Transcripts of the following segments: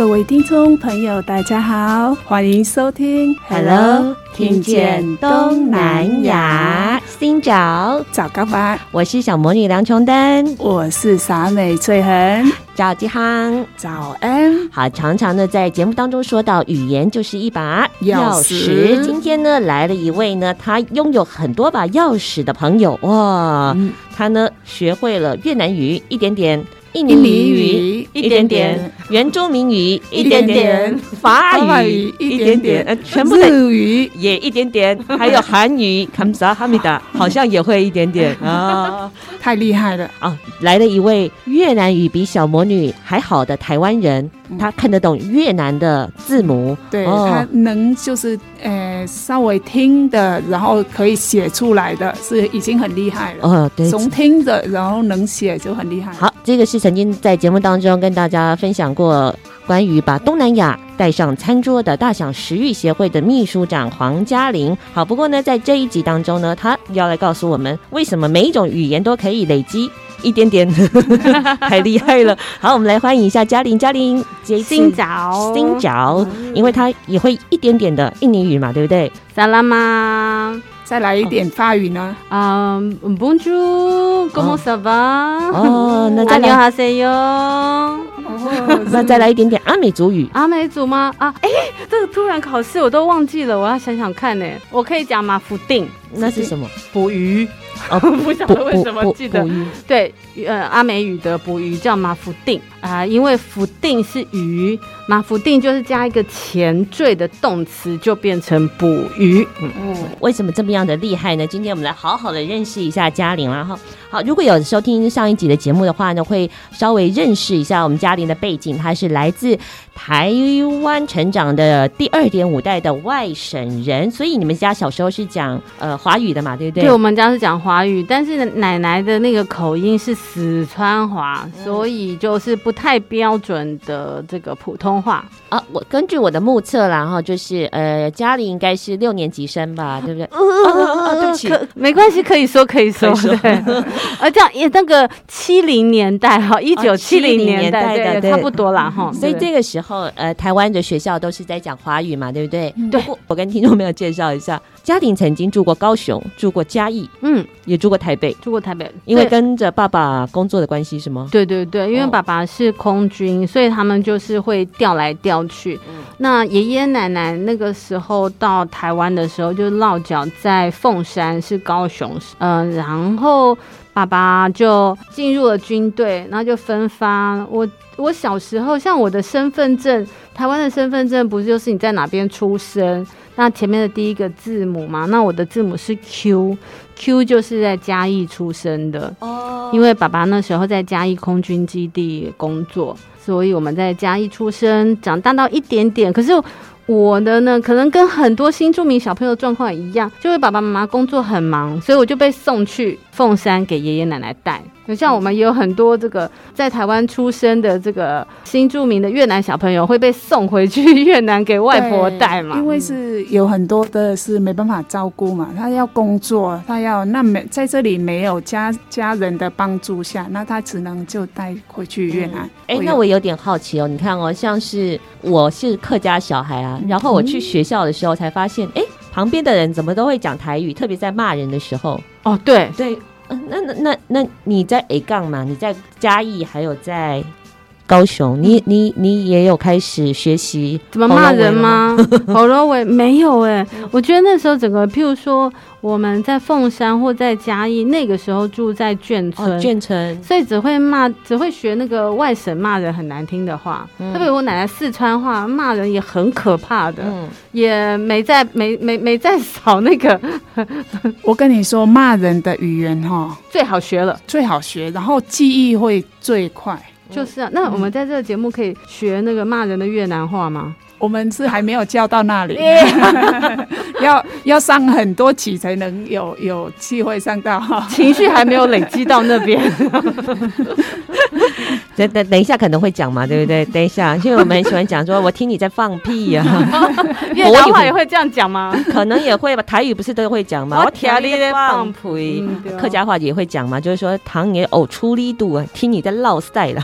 各位听众朋友，大家好，欢迎收听 Hello，听见东南亚，新找早高班，我是小魔女梁琼丹，我是傻美翠恒，早吉康，早安。好，常常呢在节目当中说到，语言就是一把钥匙。今天呢来了一位呢，他拥有很多把钥匙的朋友哇，嗯、他呢学会了越南语一点点。印尼语一点点，原住民语一点点，法语一点点，呃，全部的语。也一点点，还有韩语，坎萨哈米达好像也会一点点。啊，太厉害了。啊！来了一位越南语比小魔女还好的台湾人，他看得懂越南的字母，对，他能就是呃稍微听的，然后可以写出来的是已经很厉害了。哦，对，从听的然后能写就很厉害。好，这个是。曾经在节目当中跟大家分享过关于把东南亚带上餐桌的大享食欲协会的秘书长黄嘉玲。好，不过呢，在这一集当中呢，他要来告诉我们为什么每一种语言都可以累积一点点，太厉害了。好，我们来欢迎一下嘉玲。嘉玲，新早，新早，因为她也会一点点的印尼语嘛，对不对？萨拉玛。再来一点法语呢？啊，Bonjour，Comment ça va？哦，那再来哈塞哟。那再来一点点阿美族语。阿美族吗？啊，哎，这个突然考试我都忘记了，我要想想看呢。我可以讲马福定，那是什么？捕鱼。哦，不晓得为什么记得。对，呃，阿美语的捕鱼叫马福定啊，因为福定是鱼，马福定就是加一个前缀的动词，就变成捕鱼。嗯，为什么这么样的厉害呢？今天我们来好好的认识一下嘉玲了哈。好，如果有收听上一集的节目的话呢，会稍微认识一下我们嘉玲的背景，她是来自台湾成长的第二点五代的外省人，所以你们家小时候是讲呃华语的嘛，对不对？对，我们家是讲华。语，但是奶奶的那个口音是四川话，所以就是不太标准的这个普通话啊。我根据我的目测啦，哈，就是呃，家里应该是六年级生吧，对不对？呃呃、对不起，没关系，可以说可以说，对。而这样也那个七零年代哈，一九七零年代的，对，差不多啦哈。所以这个时候，呃，台湾的学校都是在讲华语嘛，对不对？对。我跟听众朋友介绍一下。家庭曾经住过高雄，住过嘉义，嗯，也住过台北，住过台北，因为跟着爸爸工作的关系，是吗？对对对，因为爸爸是空军，所以他们就是会调来调去。嗯，那爷爷奶奶那个时候到台湾的时候，就落脚在凤山，是高雄，嗯，然后爸爸就进入了军队，然后就分发。我我小时候，像我的身份证，台湾的身份证不是就是你在哪边出生？那前面的第一个字母嘛，那我的字母是 Q，Q 就是在嘉义出生的哦，因为爸爸那时候在嘉义空军基地工作，所以我们在嘉义出生，长大到一点点，可是。我的呢，可能跟很多新住民小朋友状况一样，就是爸爸妈妈工作很忙，所以我就被送去凤山给爷爷奶奶带。就像我们也有很多这个在台湾出生的这个新著名的越南小朋友会被送回去越南给外婆带嘛，因为是有很多的是没办法照顾嘛，他要工作，他要那没在这里没有家家人的帮助下，那他只能就带回去越南。哎、嗯，那我有点好奇哦，你看哦，像是我是客家小孩啊。然后我去学校的时候才发现，哎、嗯，旁边的人怎么都会讲台语，特别在骂人的时候。哦，对对，那那那那你在 A 杠嘛？你在嘉义还有在高雄，你你你也有开始学习怎么骂人吗？好多位没有哎、欸，我觉得那时候整个，譬如说我们在凤山或在嘉义，那个时候住在眷村，哦、眷村，所以只会骂，只会学那个外省骂人很难听的话。嗯、特别我奶奶四川话骂人也很可怕的，嗯、也没在没没没在扫那个。我跟你说，骂人的语言哈最好学了，最好学，然后记忆会最快。就是啊，那我们在这个节目可以学那个骂人的越南话吗？我们是还没有教到那里，要要上很多期才能有有机会上到，情绪还没有累积到那边。等等等一下可能会讲嘛，对不对？等一下，因为我们很喜欢讲说，我听你在放屁呀、啊。越南话也会这样讲吗？可能也会吧。台语不是都会讲吗？我听你在放屁。客家话也会讲嘛，就是说唐爷呕出力度啊，听你在唠赛了。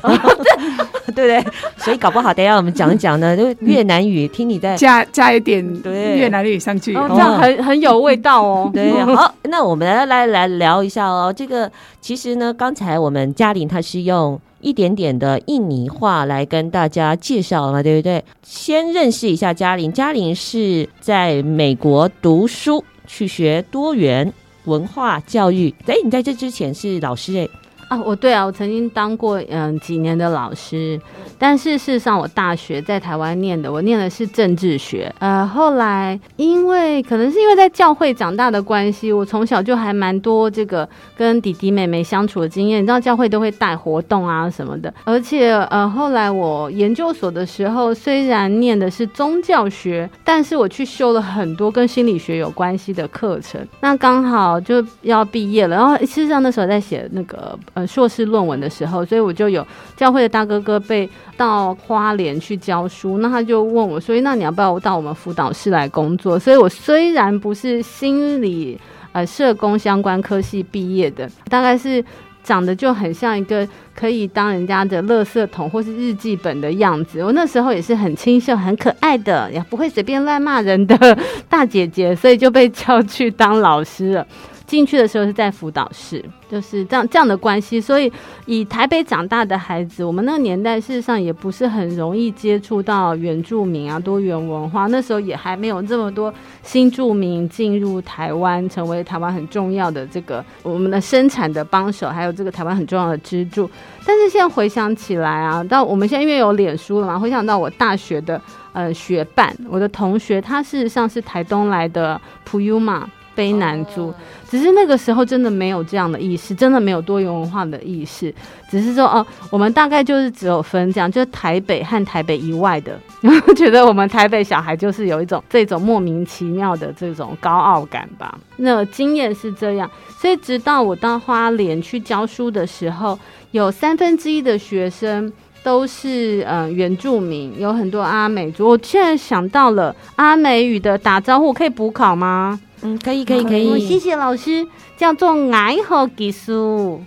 对不对？所以搞不好等一下我们讲一讲呢，就越南语，听你在加加一点对越南语上去，哦、这样很很有味道哦。对，好，那我们来来来聊一下哦。这个其实呢，刚才我们嘉玲她是用一点点的印尼话来跟大家介绍嘛，对不对？先认识一下嘉玲，嘉玲是在美国读书，去学多元文化教育。哎，你在这之前是老师哎。啊，我对啊，我曾经当过嗯几年的老师，但是事实上我大学在台湾念的，我念的是政治学。呃，后来因为可能是因为在教会长大的关系，我从小就还蛮多这个跟弟弟妹妹相处的经验。你知道教会都会带活动啊什么的，而且呃后来我研究所的时候，虽然念的是宗教学，但是我去修了很多跟心理学有关系的课程。那刚好就要毕业了，然后事实上那时候在写那个。呃，硕士论文的时候，所以我就有教会的大哥哥被到花莲去教书，那他就问我，所以那你要不要到我们辅导室来工作？所以我虽然不是心理呃社工相关科系毕业的，大概是长得就很像一个可以当人家的垃圾桶或是日记本的样子。我那时候也是很清秀、很可爱的，也不会随便乱骂人的 大姐姐，所以就被叫去当老师了。进去的时候是在辅导室，就是这样这样的关系。所以以台北长大的孩子，我们那个年代事实上也不是很容易接触到原住民啊、多元文化。那时候也还没有这么多新住民进入台湾，成为台湾很重要的这个我们的生产的帮手，还有这个台湾很重要的支柱。但是现在回想起来啊，到我们现在因为有脸书了嘛，回想到我大学的呃学伴，我的同学，他事实上是台东来的普悠玛。卑南族，只是那个时候真的没有这样的意识，真的没有多元文化的意识，只是说哦，我们大概就是只有分这样，就是台北和台北以外的，然后觉得我们台北小孩就是有一种这种莫名其妙的这种高傲感吧。那经验是这样，所以直到我到花莲去教书的时候，有三分之一的学生都是呃原住民，有很多阿美族。我现在想到了阿美语的打招呼，可以补考吗？嗯，可以，可以，可以。谢谢老师，叫做爱好技术，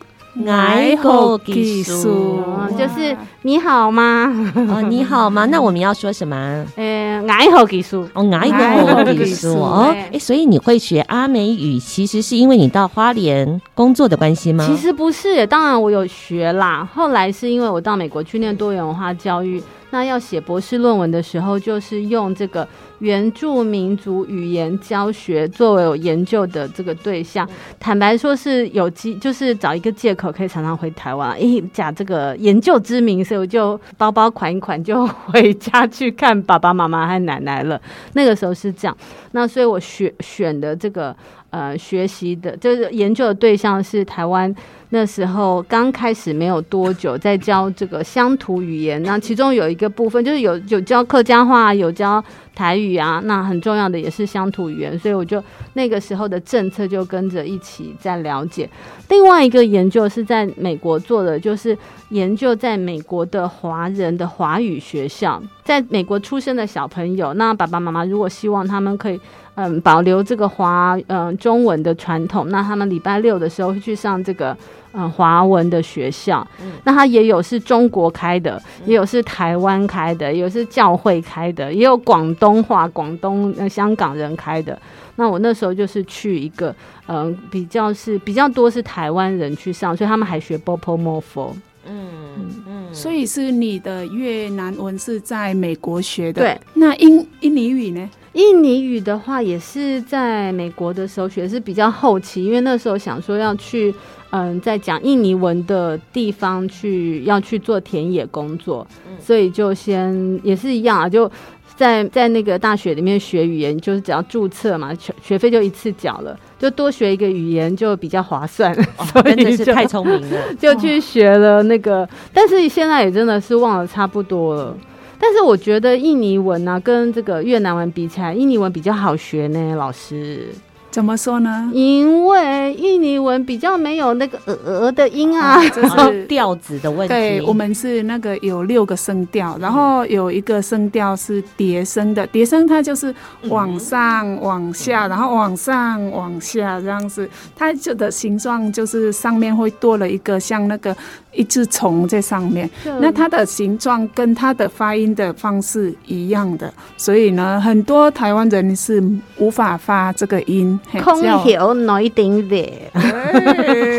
爱好技术，就是你好吗？哦，你好吗？那我们要说什么？呃，爱好技术，哦，爱好技术哦。哎，所以你会学阿美语，其实是因为你到花莲工作的关系吗？其实不是，当然我有学啦。后来是因为我到美国去念多元文化教育。那要写博士论文的时候，就是用这个原住民族语言教学作为我研究的这个对象。坦白说，是有机，就是找一个借口可以常常回台湾。诶，假这个研究之名，所以我就包包款一款就回家去看爸爸妈妈和奶奶了。那个时候是这样。那所以我选选的这个呃学习的，就是研究的对象是台湾。那时候刚开始没有多久，在教这个乡土语言。那其中有一个部分就是有有教客家话，有教台语啊。那很重要的也是乡土语言，所以我就那个时候的政策就跟着一起在了解。另外一个研究是在美国做的，就是研究在美国的华人的华语学校，在美国出生的小朋友，那爸爸妈妈如果希望他们可以。嗯，保留这个华嗯中文的传统，那他们礼拜六的时候会去上这个嗯华文的学校。嗯，那他也有是中国开的，也有是台湾开的，也有是教会开的，也有广东话广东、呃、香港人开的。那我那时候就是去一个嗯比较是比较多是台湾人去上，所以他们还学 Bopomofo。所以是你的越南文是在美国学的。对，那印印尼语呢？印尼语的话也是在美国的时候学，是比较后期，因为那时候想说要去嗯，在讲印尼文的地方去要去做田野工作，所以就先也是一样啊，就。在在那个大学里面学语言，就是只要注册嘛，学学费就一次缴了，就多学一个语言就比较划算，哦、真的是太聪明了，就去学了那个。但是现在也真的是忘了差不多了。但是我觉得印尼文呢、啊，跟这个越南文比起来，印尼文比较好学呢，老师。怎么说呢？因为印尼文比较没有那个呃呃的音啊，这是调子的问题。对，我们是那个有六个声调，然后有一个声调是叠声的，叠声它就是往上往下，然后往上往下这样子，它就的形状就是上面会多了一个像那个一只虫在上面，那它的形状跟它的发音的方式一样的，所以呢，很多台湾人是无法发这个音。空调哪一点点？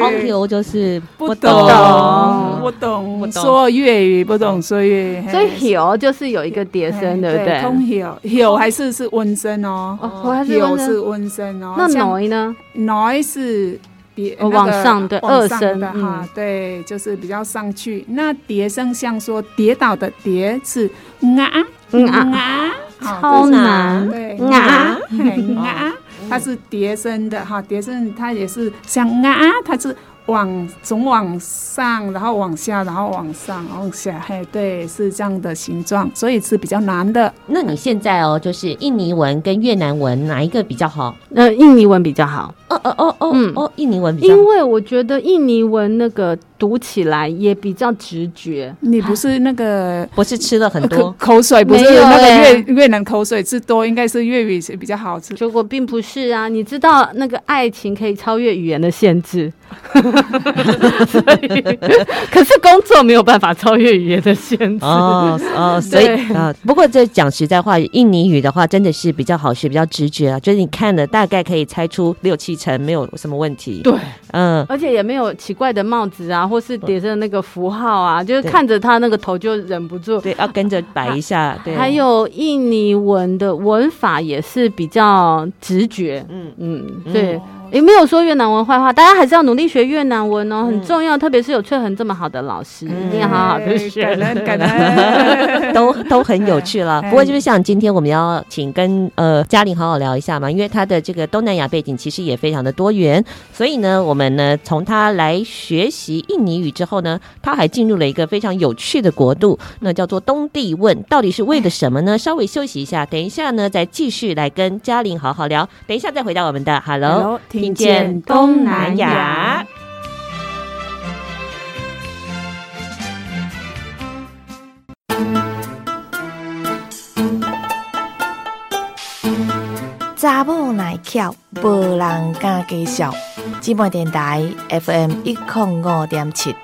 空调就是不懂，不懂，不懂说粤语，不懂说粤语。所以调就是有一个叠声，对不对？空调调还是是温声哦，调是温声哦。那哪呢？哪是叠往上的二声的哈？对，就是比较上去。那叠声像说跌倒的跌是啊啊，超难，对啊啊。它是叠声的哈，叠声它也是像啊，它是往总往上，然后往下，然后往上，往下，嘿，对，是这样的形状，所以是比较难的。那你现在哦，就是印尼文跟越南文哪一个比较好？呃，印尼文比较好。哦哦哦哦，嗯哦，印尼文比较好，因为我觉得印尼文那个。读起来也比较直觉。你不是那个，不是吃了很多口水，不是那个越越南口水吃多，应该是粤语比较好吃。结果并不是啊，你知道那个爱情可以超越语言的限制，所以可是工作没有办法超越语言的限制哦哦，所以啊，不过这讲实在话，印尼语的话真的是比较好学，比较直觉啊，就是你看了大概可以猜出六七成，没有什么问题。对，嗯，而且也没有奇怪的帽子啊。或是叠着那个符号啊，就是看着他那个头就忍不住，对，要跟着摆一下。对，还有印尼文的文法也是比较直觉，嗯嗯，对。也没有说越南文坏话，大家还是要努力学越南文哦，很重要。特别是有翠恒这么好的老师，一定要好好的学，都都很有趣了。不过就是像今天我们要请跟呃嘉玲好好聊一下嘛，因为她的这个东南亚背景其实也非常的多元，所以呢，我们呢从她来学习印尼语之后呢，她还进入了一个非常有趣的国度，那叫做东帝汶，到底是为了什么呢？稍微休息一下，等一下呢再继续来跟嘉玲好好聊。等一下再回到我们的 Hello。听见东南亚，查某耐巧，无人敢介绍。姊妹电台 FM 一零五点七。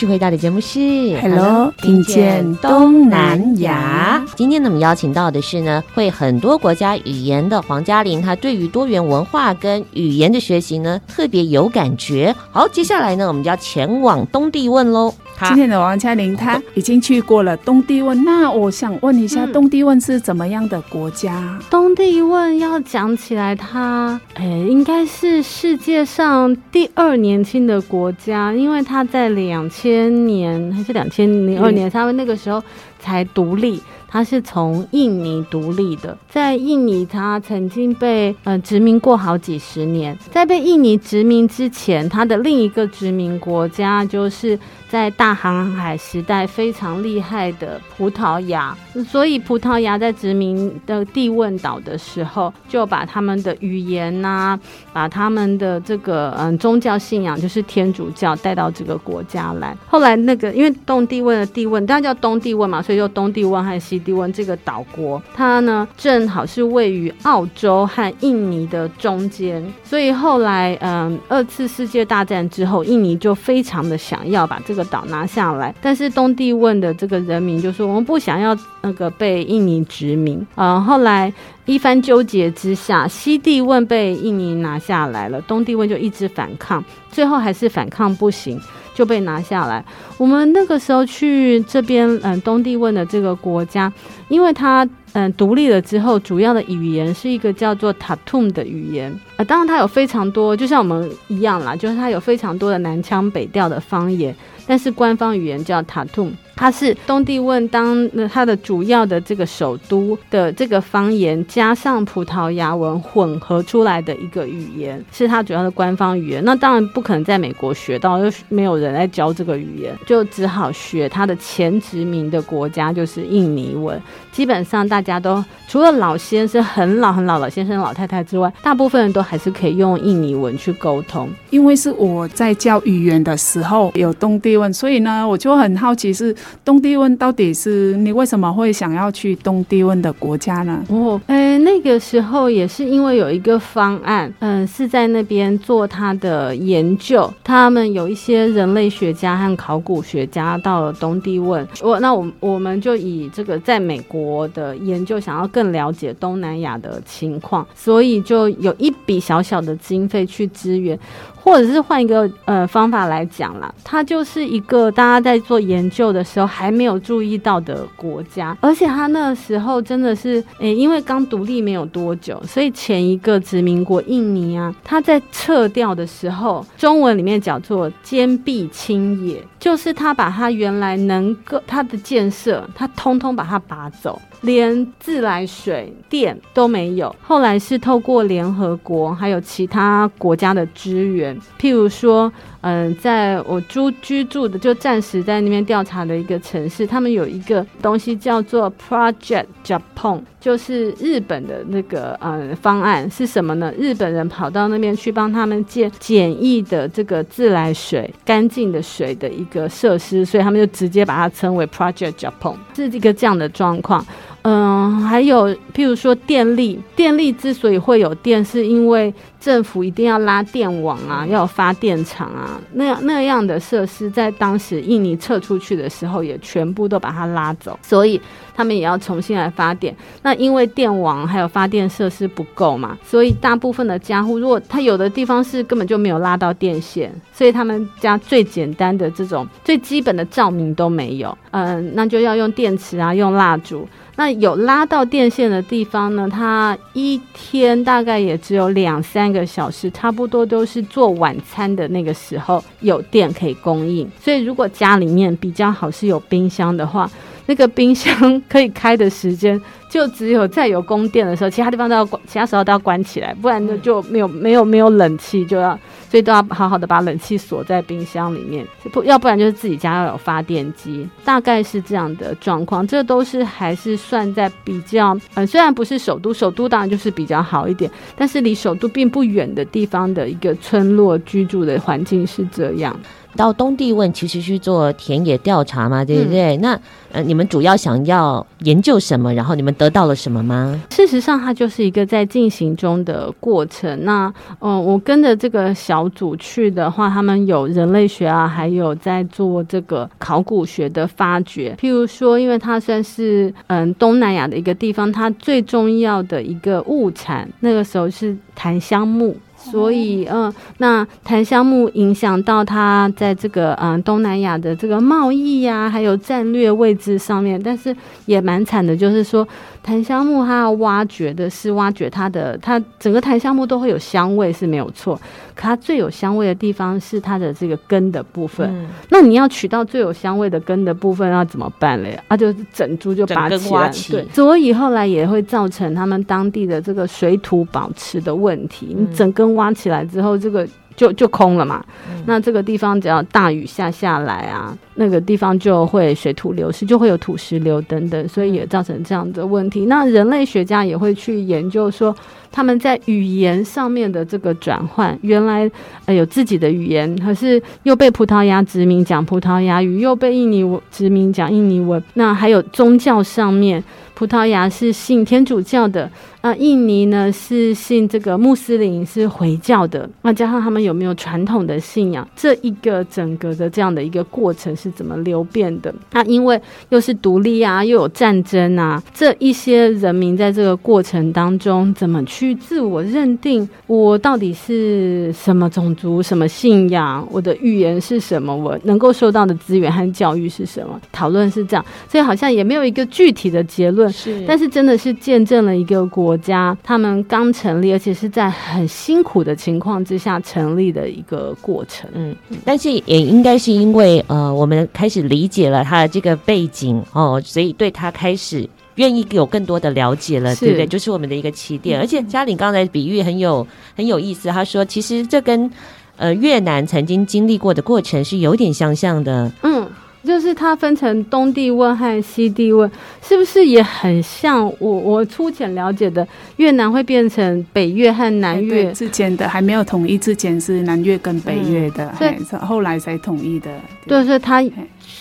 续回到的节目是 Hello，听见东南亚。今天呢，我们邀请到的是呢，会很多国家语言的黄嘉玲，她对于多元文化跟语言的学习呢，特别有感觉。好，接下来呢，我们就要前往东帝汶喽。今天的王嘉玲，她已经去过了东帝汶。那我想问一下，东帝汶是怎么样的国家？东帝汶要讲起来，它诶，应该是世界上第二年轻的国家，因为它在两千年还是两千零二年，他们那个时候才独立。它是从印尼独立的，在印尼，它曾经被呃殖民过好几十年。在被印尼殖民之前，它的另一个殖民国家就是在大航海时代非常厉害的葡萄牙。所以，葡萄牙在殖民的帝汶岛的时候，就把他们的语言呐、把他们的这个嗯宗教信仰，就是天主教带到这个国家来。后来，那个因为东帝汶的帝汶，大家叫东帝汶嘛，所以。所以就东帝汶和西帝汶这个岛国，它呢正好是位于澳洲和印尼的中间，所以后来嗯，二次世界大战之后，印尼就非常的想要把这个岛拿下来，但是东帝汶的这个人民就说我们不想要那个被印尼殖民啊。后来一番纠结之下，西帝汶被印尼拿下来了，东帝汶就一直反抗，最后还是反抗不行。就被拿下来。我们那个时候去这边，嗯，东帝汶的这个国家，因为它嗯独立了之后，主要的语言是一个叫做塔图姆的语言。呃，当然它有非常多，就像我们一样啦，就是它有非常多的南腔北调的方言，但是官方语言叫塔图姆。它是东帝汶当它的主要的这个首都的这个方言，加上葡萄牙文混合出来的一个语言，是它主要的官方语言。那当然不可能在美国学到，又没有人在教这个语言，就只好学它的前殖民的国家，就是印尼文。基本上大家都除了老先生很老很老老先生老太太之外，大部分人都还是可以用印尼文去沟通。因为是我在教语言的时候有东帝汶，所以呢，我就很好奇是。东帝汶到底是你为什么会想要去东帝汶的国家呢？哦，哎，那个时候也是因为有一个方案，嗯，是在那边做他的研究。他们有一些人类学家和考古学家到了东帝汶，我那我我们就以这个在美国的研究，想要更了解东南亚的情况，所以就有一笔小小的经费去支援。或者是换一个呃方法来讲啦，它就是一个大家在做研究的时候还没有注意到的国家，而且它那时候真的是诶、因为刚独立没有多久，所以前一个殖民国印尼啊，它在撤掉的时候，中文里面叫做坚壁清野，就是他把他原来能够他的建设，他通通把它拔走。连自来水电都没有，后来是透过联合国还有其他国家的支援，譬如说，嗯，在我住居住的就暂时在那边调查的一个城市，他们有一个东西叫做 Project Japan，就是日本的那个嗯方案是什么呢？日本人跑到那边去帮他们建简易的这个自来水、干净的水的一个设施，所以他们就直接把它称为 Project Japan，是一个这样的状况。嗯，还有譬如说电力，电力之所以会有电，是因为政府一定要拉电网啊，要有发电厂啊，那样那样的设施，在当时印尼撤出去的时候，也全部都把它拉走，所以他们也要重新来发电。那因为电网还有发电设施不够嘛，所以大部分的家户，如果他有的地方是根本就没有拉到电线，所以他们家最简单的这种最基本的照明都没有，嗯，那就要用电池啊，用蜡烛。那有拉到电线的地方呢，它一天大概也只有两三个小时，差不多都是做晚餐的那个时候有电可以供应。所以如果家里面比较好是有冰箱的话，那个冰箱可以开的时间就只有在有供电的时候，其他地方都要关，其他时候都要关起来，不然呢就没有没有没有冷气就要。所以都要好好的把冷气锁在冰箱里面，不要不然就是自己家要有发电机，大概是这样的状况。这都是还是算在比较，嗯，虽然不是首都，首都当然就是比较好一点，但是离首都并不远的地方的一个村落居住的环境是这样。到东帝汶其实去做田野调查嘛，对不对？嗯、那呃，你们主要想要研究什么？然后你们得到了什么吗？事实上，它就是一个在进行中的过程。那嗯、呃，我跟着这个小组去的话，他们有人类学啊，还有在做这个考古学的发掘。譬如说，因为它算是嗯东南亚的一个地方，它最重要的一个物产，那个时候是檀香木。所以，嗯，那檀香木影响到它在这个嗯东南亚的这个贸易呀、啊，还有战略位置上面，但是也蛮惨的，就是说。檀香木，它要挖掘的是挖掘它的，它整个檀香木都会有香味是没有错，可它最有香味的地方是它的这个根的部分。嗯、那你要取到最有香味的根的部分，要怎么办嘞？啊，就整株就拔起来，起对，所以后来也会造成他们当地的这个水土保持的问题。嗯、你整根挖起来之后，这个。就就空了嘛。嗯、那这个地方只要大雨下下来啊，那个地方就会水土流失，就会有土石流等等，所以也造成这样的问题。那人类学家也会去研究说，他们在语言上面的这个转换，原来呃有自己的语言，可是又被葡萄牙殖民讲葡萄牙语，又被印尼殖民讲印尼文。那还有宗教上面，葡萄牙是信天主教的。啊，印尼呢是信这个穆斯林，是回教的。那加上他们有没有传统的信仰？这一个整个的这样的一个过程是怎么流变的？那因为又是独立啊，又有战争啊，这一些人民在这个过程当中怎么去自我认定？我到底是什么种族、什么信仰？我的语言是什么？我能够受到的资源和教育是什么？讨论是这样，所以好像也没有一个具体的结论。是，但是真的是见证了一个。国家他们刚成立，而且是在很辛苦的情况之下成立的一个过程。嗯，但是也应该是因为呃，我们开始理解了他的这个背景哦，所以对他开始愿意有更多的了解了，对不对？就是我们的一个起点。嗯、而且嘉玲刚才比喻很有很有意思，他说其实这跟呃越南曾经经历过的过程是有点相像的。嗯。就是它分成东帝汶和西帝汶，是不是也很像我我粗浅了解的越南会变成北越和南越之间的还没有统一之前是南越跟北越的，对、嗯，后来才统一的。对，所以它。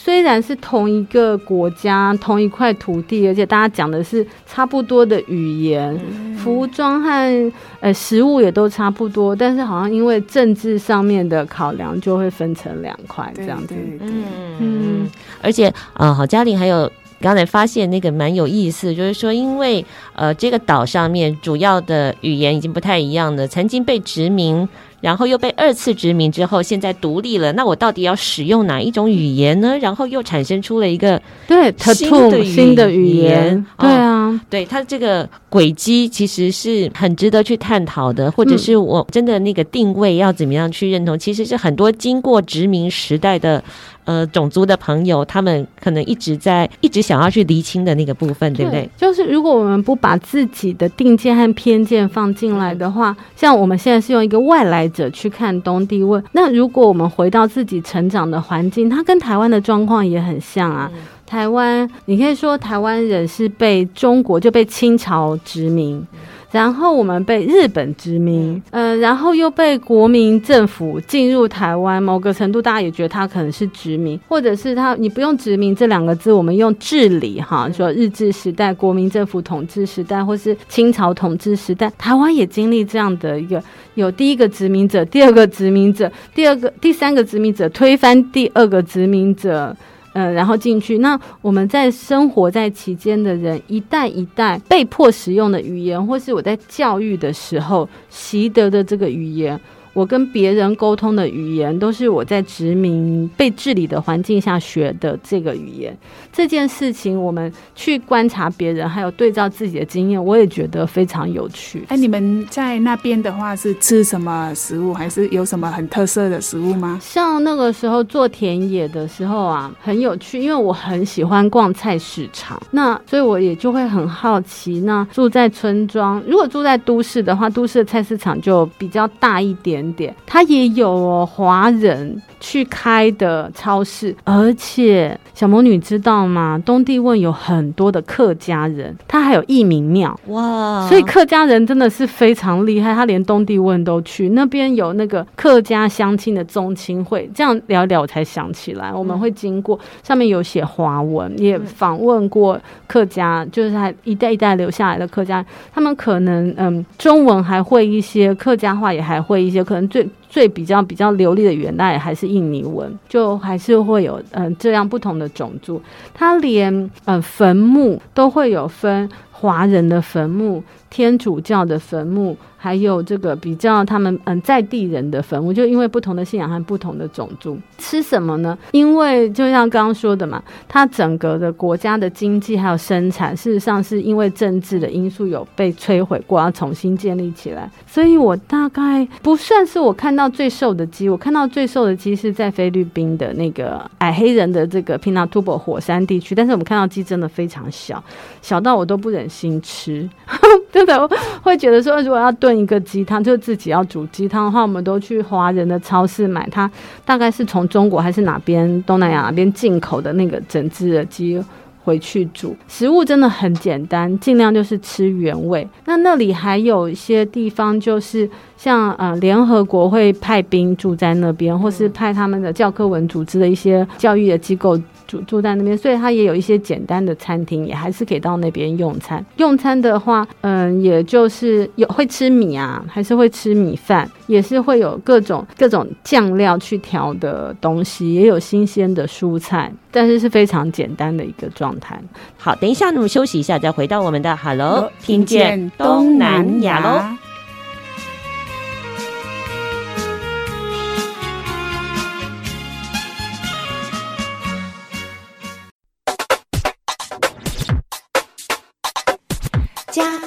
虽然是同一个国家、同一块土地，而且大家讲的是差不多的语言，嗯、服装和呃食物也都差不多，但是好像因为政治上面的考量，就会分成两块这样子。嗯嗯，而且啊，好、呃，嘉玲还有刚才发现那个蛮有意思，就是说，因为呃这个岛上面主要的语言已经不太一样了，曾经被殖民。然后又被二次殖民之后，现在独立了。那我到底要使用哪一种语言呢？然后又产生出了一个对新的新的语言。对啊，哦、对它这个轨迹其实是很值得去探讨的，或者是我真的那个定位要怎么样去认同？嗯、其实是很多经过殖民时代的。呃，种族的朋友，他们可能一直在一直想要去厘清的那个部分，对，对不对？就是如果我们不把自己的定见和偏见放进来的话，像我们现在是用一个外来者去看东帝汶，那如果我们回到自己成长的环境，它跟台湾的状况也很像啊。嗯、台湾，你可以说台湾人是被中国就被清朝殖民。然后我们被日本殖民，嗯、呃，然后又被国民政府进入台湾，某个程度大家也觉得他可能是殖民，或者是他你不用殖民这两个字，我们用治理哈，说日治时代、国民政府统治时代，或是清朝统治时代，台湾也经历这样的一个，有第一个殖民者，第二个殖民者，第二个、第三个殖民者推翻第二个殖民者。嗯，然后进去。那我们在生活在其间的人，一代一代被迫使用的语言，或是我在教育的时候习得的这个语言。我跟别人沟通的语言，都是我在殖民被治理的环境下学的这个语言。这件事情，我们去观察别人，还有对照自己的经验，我也觉得非常有趣。哎，你们在那边的话是吃什么食物，还是有什么很特色的食物吗？像那个时候做田野的时候啊，很有趣，因为我很喜欢逛菜市场，那所以我也就会很好奇。那住在村庄，如果住在都市的话，都市的菜市场就比较大一点。他，也有哦，华人去开的超市，而且小魔女知道吗？东帝汶有很多的客家人，他还有义民庙哇，所以客家人真的是非常厉害，他连东帝汶都去，那边有那个客家乡亲的宗亲会，这样聊聊我才想起来，我们会经过上面有写华文，也访问过客家，就是还一代一代留下来的客家，他们可能嗯中文还会一些，客家话也还会一些，可能最。最比较比较流利的语言，那也还是印尼文，就还是会有嗯、这样不同的种族，它连嗯坟墓都会有分华人的坟墓、天主教的坟墓。还有这个比较他们嗯在地人的坟墓，就因为不同的信仰和不同的种族，吃什么呢？因为就像刚刚说的嘛，它整个的国家的经济还有生产，事实上是因为政治的因素有被摧毁过，要重新建立起来。所以我大概不算是我看到最瘦的鸡，我看到最瘦的鸡是在菲律宾的那个矮黑人的这个 Pinatubo 火山地区，但是我们看到鸡真的非常小，小到我都不忍心吃，真的会觉得说，如果要炖一个鸡汤，就自己要煮鸡汤的话，我们都去华人的超市买，它大概是从中国还是哪边东南亚哪边进口的那个整只的鸡。回去煮，食物真的很简单，尽量就是吃原味。那那里还有一些地方，就是像呃联合国会派兵住在那边，或是派他们的教科文组织的一些教育的机构。住住在那边，所以他也有一些简单的餐厅，也还是可以到那边用餐。用餐的话，嗯，也就是有会吃米啊，还是会吃米饭，也是会有各种各种酱料去调的东西，也有新鲜的蔬菜，但是是非常简单的一个状态。好，等一下，那么休息一下，再回到我们的 Hello，听见东南亚喽。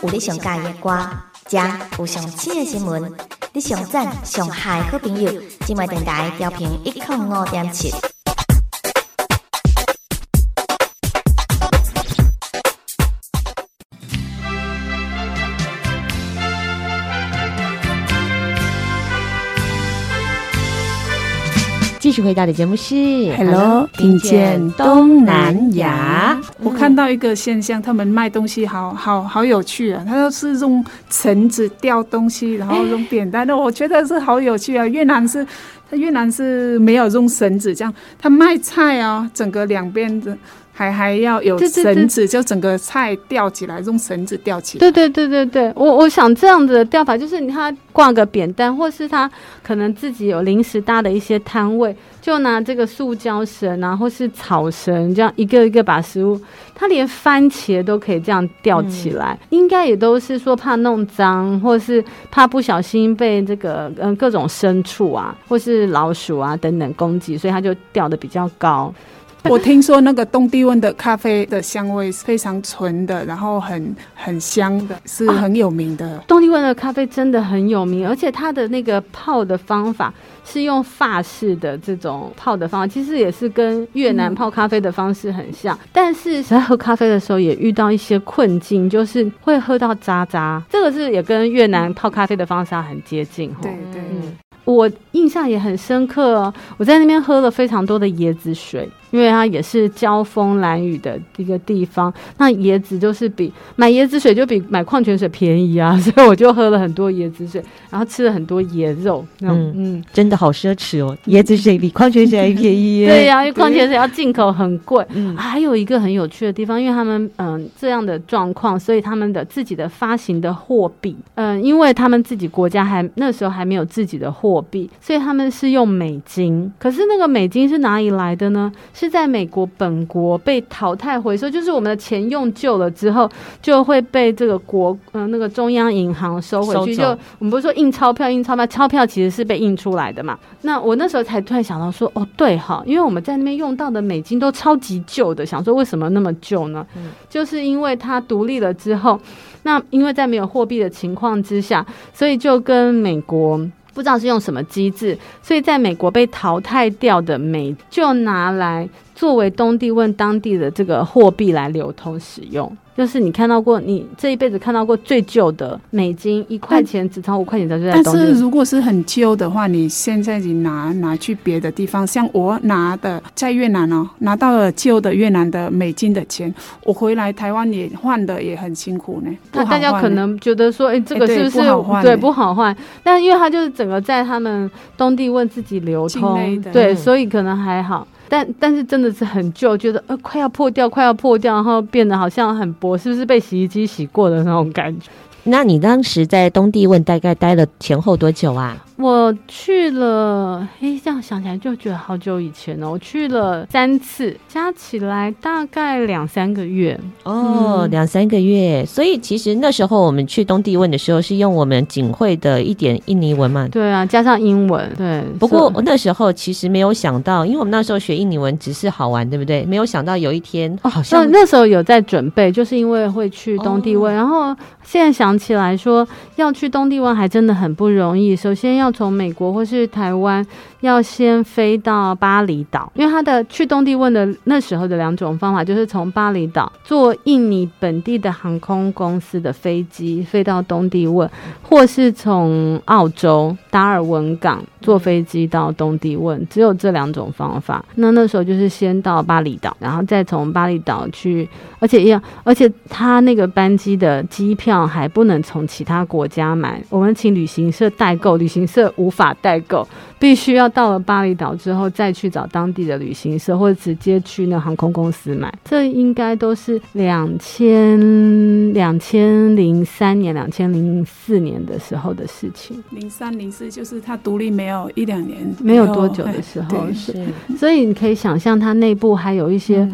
有你上喜欢的歌，这有上新的新闻，你上赞上嗨好朋友，今麦电台调频一零五点七。续回到的节目是 Hello，听见东南亚。我看到一个现象，他们卖东西好好好有趣啊！他都是用绳子吊东西，然后用扁担的，我觉得是好有趣啊。越南是，他越南是没有用绳子这样，他卖菜啊，整个两边的。还还要有绳子，就整个菜吊起来，用绳子吊起来。对对对对对，我我想这样子的吊法，就是你他挂个扁担，或是他可能自己有临时搭的一些摊位，就拿这个塑胶绳啊，或是草绳，这样一个一个把食物，他连番茄都可以这样吊起来，嗯、应该也都是说怕弄脏，或是怕不小心被这个嗯各种牲畜啊，或是老鼠啊等等攻击，所以他就吊的比较高。我听说那个东帝汶的咖啡的香味是非常纯的，然后很很香的，是很有名的。啊，东帝汶的咖啡真的很有名，而且它的那个泡的方法是用法式的这种泡的方法，其实也是跟越南泡咖啡的方式很像。嗯、但是在喝咖啡的时候也遇到一些困境，就是会喝到渣渣，这个是也跟越南泡咖啡的方式很接近。对对。嗯我印象也很深刻哦，我在那边喝了非常多的椰子水，因为它也是交风蓝雨的一个地方。那椰子就是比买椰子水就比买矿泉水便宜啊，所以我就喝了很多椰子水，然后吃了很多椰肉。嗯嗯，真的好奢侈哦，椰子水比矿泉水还便宜耶。对呀、啊，因为矿泉水要进口很贵。嗯，还有一个很有趣的地方，因为他们嗯这样的状况，所以他们的自己的发行的货币，嗯，因为他们自己国家还那时候还没有自己的。货币，所以他们是用美金。可是那个美金是哪里来的呢？是在美国本国被淘汰回收，就是我们的钱用旧了之后，就会被这个国嗯、呃、那个中央银行收回去。就我们不是说印钞票，印钞票，钞票其实是被印出来的嘛。那我那时候才突然想到说，哦对哈，因为我们在那边用到的美金都超级旧的，想说为什么那么旧呢？嗯、就是因为它独立了之后，那因为在没有货币的情况之下，所以就跟美国。不知道是用什么机制，所以在美国被淘汰掉的美就拿来作为东帝汶当地的这个货币来流通使用。就是你看到过，你这一辈子看到过最旧的美金一块钱只超五块钱的就在东。但是如果是很旧的话，你现在你拿拿去别的地方，像我拿的在越南哦，拿到了旧的越南的美金的钱，我回来台湾也换的也很辛苦呢。那大家可能觉得说，哎，这个是不是不好换？对，不好换。但因为它就是整个在他们东帝汶自己流通，对，所以可能还好。但但是真的是很旧，觉得呃快要破掉，快要破掉，然后变得好像很薄，是不是被洗衣机洗过的那种感觉？那你当时在东帝汶大概待了前后多久啊？我去了，哎，这样想起来就觉得好久以前了。我去了三次，加起来大概两三个月。哦，嗯、两三个月。所以其实那时候我们去东帝汶的时候，是用我们警会的一点印尼文嘛？对啊，加上英文。对。不过那时候其实没有想到，因为我们那时候学印尼文只是好玩，对不对？没有想到有一天，哦、好像那，那时候有在准备，就是因为会去东帝汶。哦、然后现在想起来说，要去东帝汶还真的很不容易。首先要从美国或是台湾要先飞到巴厘岛，因为他的去东帝汶的那时候的两种方法，就是从巴厘岛坐印尼本地的航空公司的飞机飞到东帝汶，或是从澳洲达尔文港坐飞机到东帝汶，只有这两种方法。那那时候就是先到巴厘岛，然后再从巴厘岛去，而且要，而且他那个班机的机票还不能从其他国家买，我们请旅行社代购，旅行社无法代购。必须要到了巴厘岛之后，再去找当地的旅行社，或者直接去那航空公司买。这应该都是两千两千零三年、两千零四年的时候的事情。零三零四就是他独立没有一两年，没有多久的时候是。所以你可以想象，他内部还有一些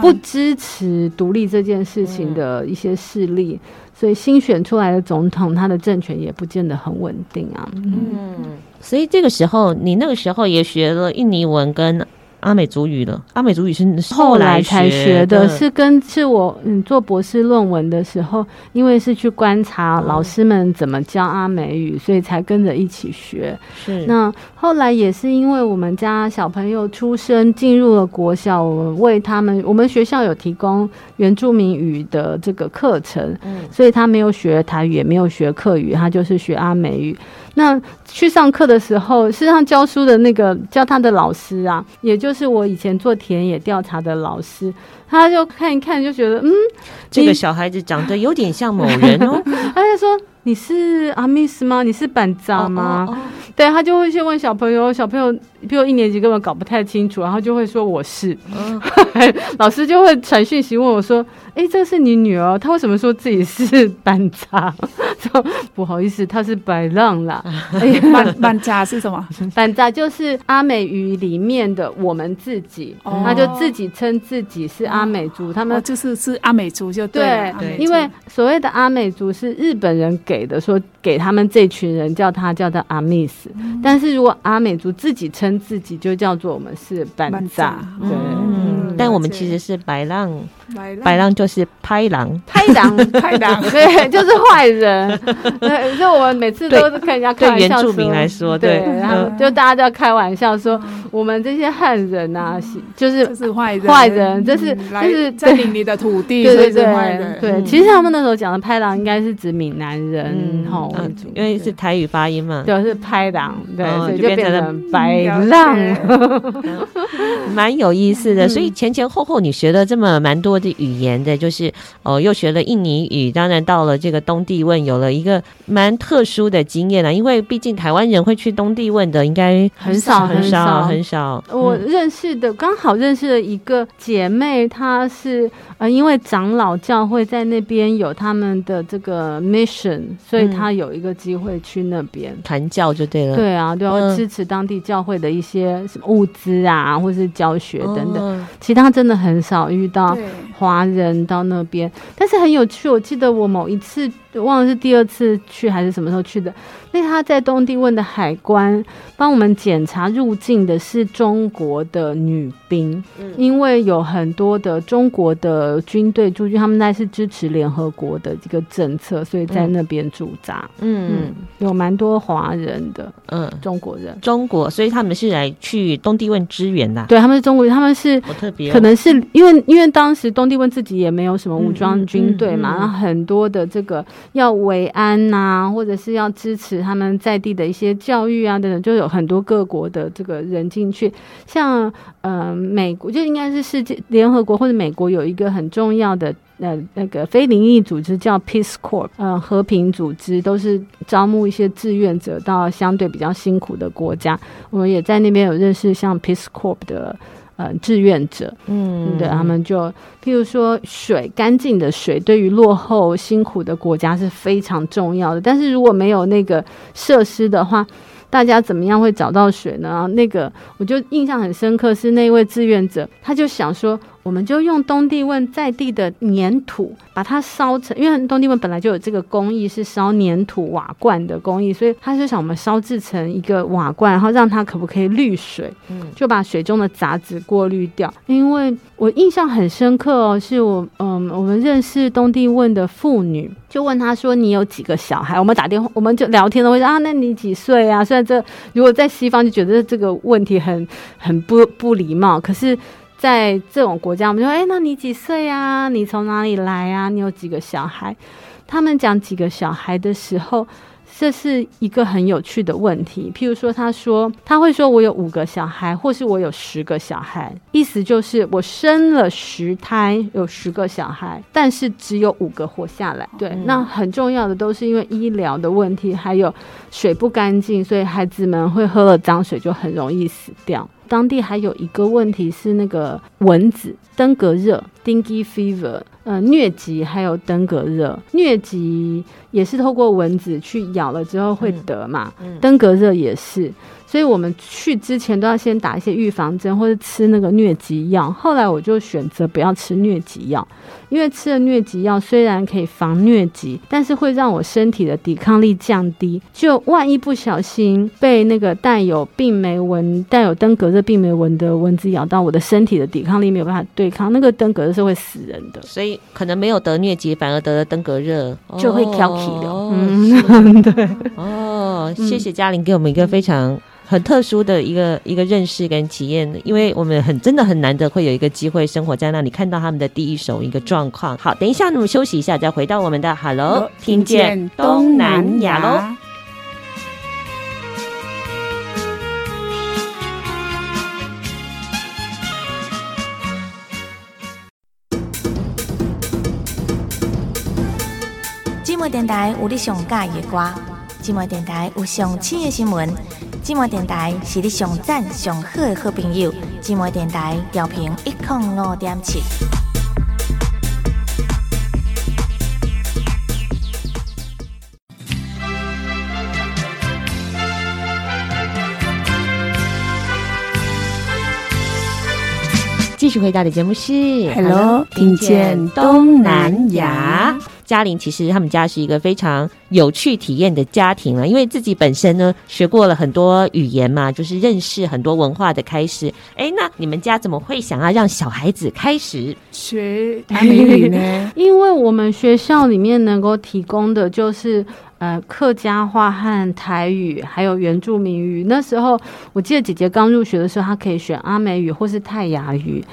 不支持独立这件事情的一些势力。所以新选出来的总统，他的政权也不见得很稳定啊。嗯。所以这个时候，你那个时候也学了印尼文跟阿美族语了。阿美族语是后来才学的，是跟是我嗯做博士论文的时候，因为是去观察老师们怎么教阿美语，所以才跟着一起学。是那后来也是因为我们家小朋友出生进入了国小，我们为他们，我们学校有提供原住民语的这个课程，嗯，所以他没有学台语，也没有学客语，他就是学阿美语。那去上课的时候，实际上教书的那个教他的老师啊，也就是我以前做田野调查的老师，他就看一看就觉得，嗯，这个小孩子长得有点像某人哦，他就说。你是阿密斯吗？你是板扎吗？Oh, oh, oh. 对，他就会去问小朋友，小朋友比如一年级根本搞不太清楚，然后就会说我是，oh. 老师就会传讯息问我说：“哎、欸，这是你女儿，她为什么说自己是板扎？” 说不好意思，她是白浪啦。板板扎是什么？板扎就是阿美语里面的我们自己，oh. 他就自己称自己是阿美族，他们、oh. 就是是阿美族就对，对，因为所谓的阿美族是日本人给。的说给他们这群人叫他叫做阿密斯，嗯、但是如果阿美族自己称自己就叫做我们是班扎，对，嗯、但我们其实是白浪。白浪。就是拍狼，拍狼，拍狼，对，就是坏人。对，就我们每次都是跟人家开玩笑说，对原住民来说，对，然后就大家都要开玩笑说，我们这些汉人呐，就是是坏人，坏人，这是就是占领你的土地，对对对对。其实他们那时候讲的拍狼，应该是指闽南人，吼，因为是台语发音嘛，就是拍狼，对，所以就变成白浪，蛮有意思的。所以前前后后你学了这么蛮多。的语言的，就是哦，又学了印尼语，当然到了这个东帝汶，有了一个蛮特殊的经验了。因为毕竟台湾人会去东帝汶的，应该很少很少很少。我认识的刚好认识了一个姐妹，她是呃，因为长老教会在那边有他们的这个 mission，所以她有一个机会去那边传教就对了。对啊，对啊，支持当地教会的一些什么物资啊，或是教学等等。其他真的很少遇到。华人到那边，但是很有趣。我记得我某一次忘了是第二次去还是什么时候去的。那他在东帝汶的海关帮我们检查入境的是中国的女兵，嗯、因为有很多的中国的军队驻军，他们那是支持联合国的这个政策，所以在那边驻扎。嗯嗯，有蛮多华人的，嗯，中国人，中国，所以他们是来去东帝汶支援的。对，他们是中国人，他们是特别，可能是因为因为当时东帝汶自己也没有什么武装军队嘛，然后很多的这个要维安呐、啊，或者是要支持。他们在地的一些教育啊等等，就有很多各国的这个人进去。像呃美国，就应该是世界联合国或者美国有一个很重要的呃那个非营利组织叫 Peace Corps，呃和平组织，都是招募一些志愿者到相对比较辛苦的国家。我们也在那边有认识像 Peace Corps 的。呃，志愿者，嗯，对，他们就，譬如说，水干净的水，对于落后辛苦的国家是非常重要的。但是如果没有那个设施的话，大家怎么样会找到水呢？那个，我就印象很深刻，是那位志愿者，他就想说。我们就用东帝汶在地的粘土，把它烧成，因为东帝汶本来就有这个工艺，是烧粘土瓦罐的工艺，所以他就想我们烧制成一个瓦罐，然后让它可不可以滤水，嗯，就把水中的杂质过滤掉。因为我印象很深刻哦，是我嗯，我们认识东帝汶的妇女，就问他说：“你有几个小孩？”我们打电话，我们就聊天了，会说：“啊，那你几岁啊？”虽然这如果在西方就觉得这个问题很很不不礼貌，可是。在这种国家，我们就说：“哎，那你几岁啊？你从哪里来啊？你有几个小孩？”他们讲几个小孩的时候，这是一个很有趣的问题。譬如说，他说他会说：“我有五个小孩，或是我有十个小孩。”意思就是我生了十胎，有十个小孩，但是只有五个活下来。对，那很重要的都是因为医疗的问题，还有水不干净，所以孩子们会喝了脏水，就很容易死掉。当地还有一个问题是那个蚊子，登革热 （dengue fever），呃，疟疾还有登革热。疟疾也是透过蚊子去咬了之后会得嘛，嗯嗯、登革热也是。所以我们去之前都要先打一些预防针，或者吃那个疟疾药。后来我就选择不要吃疟疾药，因为吃了疟疾药虽然可以防疟疾，但是会让我身体的抵抗力降低。就万一不小心被那个带有病媒蚊、带有登革热病媒蚊的蚊子咬到，我的身体的抵抗力没有办法对抗，那个登革热是会死人的。所以可能没有得疟疾，反而得了登革热，就会挑起的。哦、嗯，对。哦，谢谢嘉玲给我们一个非常。很特殊的一个一个认识跟体验，因为我们很真的很难得会有一个机会生活在那里，看到他们的第一手一个状况。好，等一下我们休息一下，再回到我们的 Hello，听见东南亚喽。寂寞电台有你上喜欢的歌，寂寞电台有上新的新闻。寂寞电台是你上赞上好的好朋友。寂寞电台调频一零五点七。继续回到的节目是 Hello，听见东南亚。嘉玲其实他们家是一个非常有趣体验的家庭了，因为自己本身呢学过了很多语言嘛，就是认识很多文化的开始。哎，那你们家怎么会想要让小孩子开始学 阿美语呢？因为我们学校里面能够提供的就是呃客家话和台语，还有原住民语。那时候我记得姐姐刚入学的时候，她可以选阿美语或是泰雅语。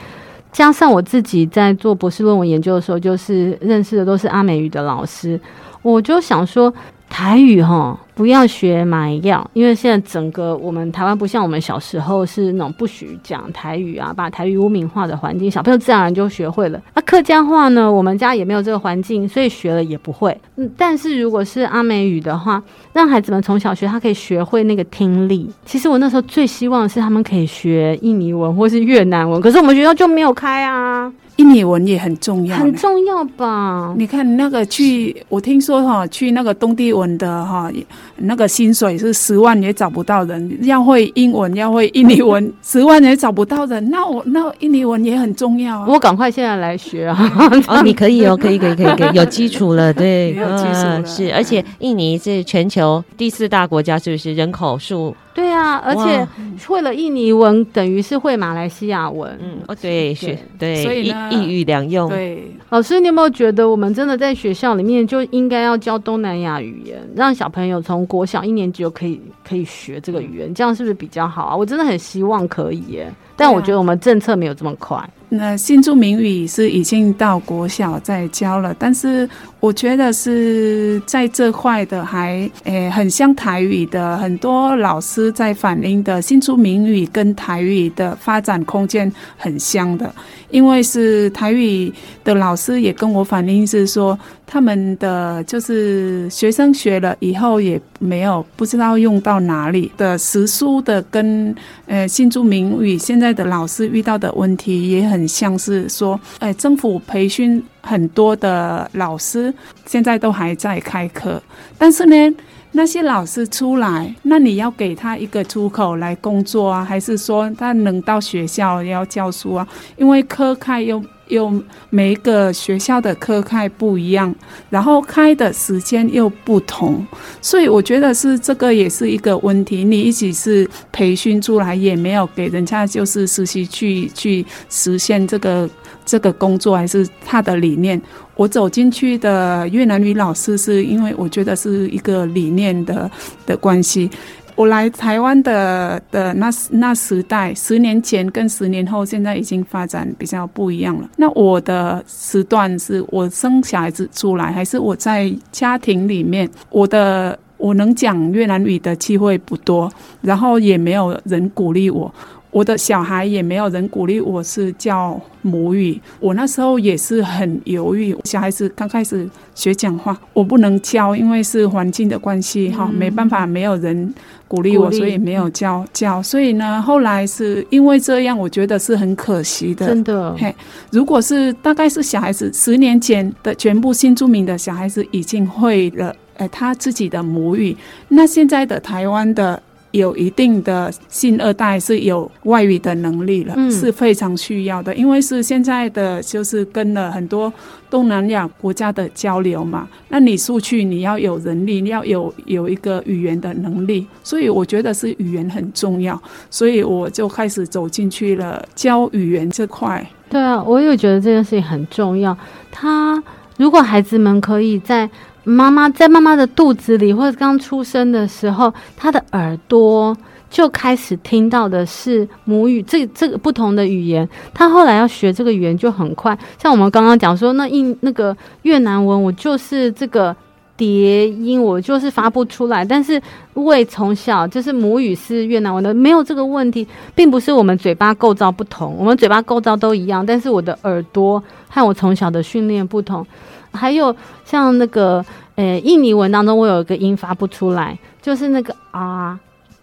加上我自己在做博士论文研究的时候，就是认识的都是阿美语的老师，我就想说台语哈。不要学马药，因为现在整个我们台湾不像我们小时候是那种不许讲台语啊，把台语污名化的环境，小朋友自然而然就学会了。那、客家话呢？我们家也没有这个环境，所以学了也不会。嗯，但是如果是阿美语的话，让孩子们从小学，他可以学会那个听力。其实我那时候最希望的是他们可以学印尼文或是越南文，可是我们学校就没有开啊。印尼文也很重要，很重要吧？你看那个去，我听说哈，去那个东帝汶的哈。那个薪水是十万也找不到人，要会英文，要会印尼文，十万也找不到人。那我那印尼文也很重要啊！我赶快现在来学啊！哦，你可以哦，可以，可以，可以，可以，有基础了，对，有基础了，嗯，是，而且印尼是全球第四大国家，是不是？人口数。对啊，而且会了印尼文，等于是会马来西亚文。嗯，哦，对，是，对，所以一一语两用。对，老师，你有没有觉得我们真的在学校里面就应该要教东南亚语言，让小朋友从国小一年级就可以可以学这个语言，这样是不是比较好啊？我真的很希望可以耶，但我觉得我们政策没有这么快。那新住民语是已经到国小在教了，但是我觉得是在这块的还诶、很像台语的，很多老师在反映的新住民语跟台语的发展空间很像的，因为是台语的老师也跟我反映是说，他们的就是学生学了以后也没有不知道用到哪里的时书的跟呃新住民语现在的老师遇到的问题也很。像是说，哎，政府培训很多的老师，现在都还在开课，但是呢，那些老师出来，那你要给他一个出口来工作啊，还是说他能到学校要教书啊？因为科开又又每一个学校的课开不一样，然后开的时间又不同，所以我觉得是这个也是一个问题。你一起是培训出来，也没有给人家就是实习去去实现这个这个工作，还是他的理念。我走进去的越南语老师，是因为我觉得是一个理念的的关系。我来台湾的的那那时代，十年前跟十年后，现在已经发展比较不一样了。那我的时段是我生小孩子出来，还是我在家庭里面，我的我能讲越南语的机会不多，然后也没有人鼓励我。我的小孩也没有人鼓励我是教母语，我那时候也是很犹豫。小孩子刚开始学讲话，我不能教，因为是环境的关系，哈、嗯，没办法，没有人鼓励我，所以没有教教。所以呢，后来是因为这样，我觉得是很可惜的。真的，嘿，如果是大概是小孩子十年前的全部新住民的小孩子已经会了，呃，他自己的母语，那现在的台湾的。有一定的新二代是有外语的能力了，嗯，是非常需要的。因为是现在的就是跟了很多东南亚国家的交流嘛，那你出去你要有人力，你要有有一个语言的能力，所以我觉得是语言很重要，所以我就开始走进去了教语言这块。对啊，我也觉得这件事情很重要。他如果孩子们可以在。妈妈在妈妈的肚子里，或者刚出生的时候，她的耳朵就开始听到的是母语，这这个不同的语言。她后来要学这个语言就很快。像我们刚刚讲说，那印那个越南文，我就是这个叠音，我就是发不出来。但是因为从小就是母语是越南文的，没有这个问题，并不是我们嘴巴构造不同，我们嘴巴构造都一样，但是我的耳朵和我从小的训练不同。还有像那个，呃、欸，印尼文当中，我有一个音发不出来，就是那个啊，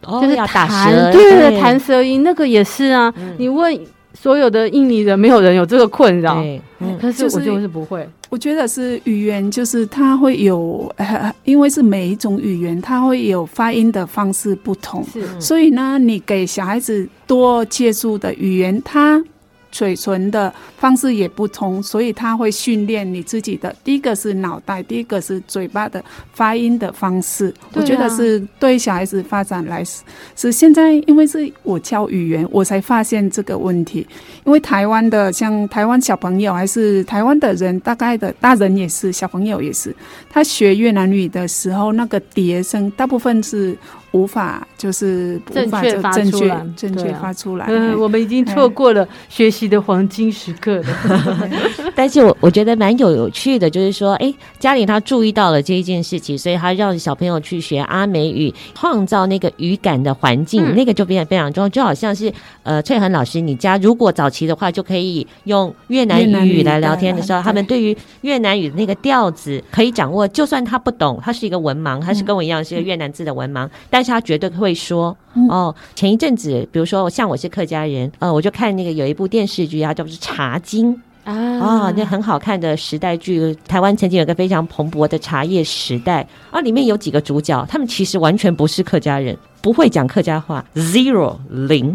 哦、就是要打舌，对对，弹舌音，那个也是啊。嗯、你问所有的印尼人，没有人有这个困扰。嗯，可是我就是不会。我觉得是语言，就是它会有，呃，因为是每一种语言，它会有发音的方式不同，是，所以呢，你给小孩子多接触的语言，他。嘴唇的方式也不同，所以他会训练你自己的。第一个是脑袋，第一个是嘴巴的发音的方式。啊、我觉得是对小孩子发展来是，是现在因为是我教语言，我才发现这个问题。因为台湾的像台湾小朋友，还是台湾的人，大概的大人也是，小朋友也是，他学越南语的时候，那个叠声大部分是。无法就是法正确发出来，正确发出来。嗯，我们已经错过了学习的黄金时刻了。但是我我觉得蛮有有趣的，就是说，哎，家里他注意到了这一件事情，所以他让小朋友去学阿美语，创造那个语感的环境，嗯、那个就变得非常重要。就好像是呃，翠恒老师，你家如果早期的话，就可以用越南语来聊天的时候，他们对于越南语的那个调子可以掌握，就算他不懂，他是一个文盲，他是跟我一样是一个越南字的文盲，但但是他绝对会说哦。前一阵子，比如说像我是客家人，呃，我就看那个有一部电视剧啊，叫做《茶经》啊，哦，那很好看的时代剧。台湾曾经有个非常蓬勃的茶叶时代啊，里面有几个主角，他们其实完全不是客家人，不会讲客家话，zero 零，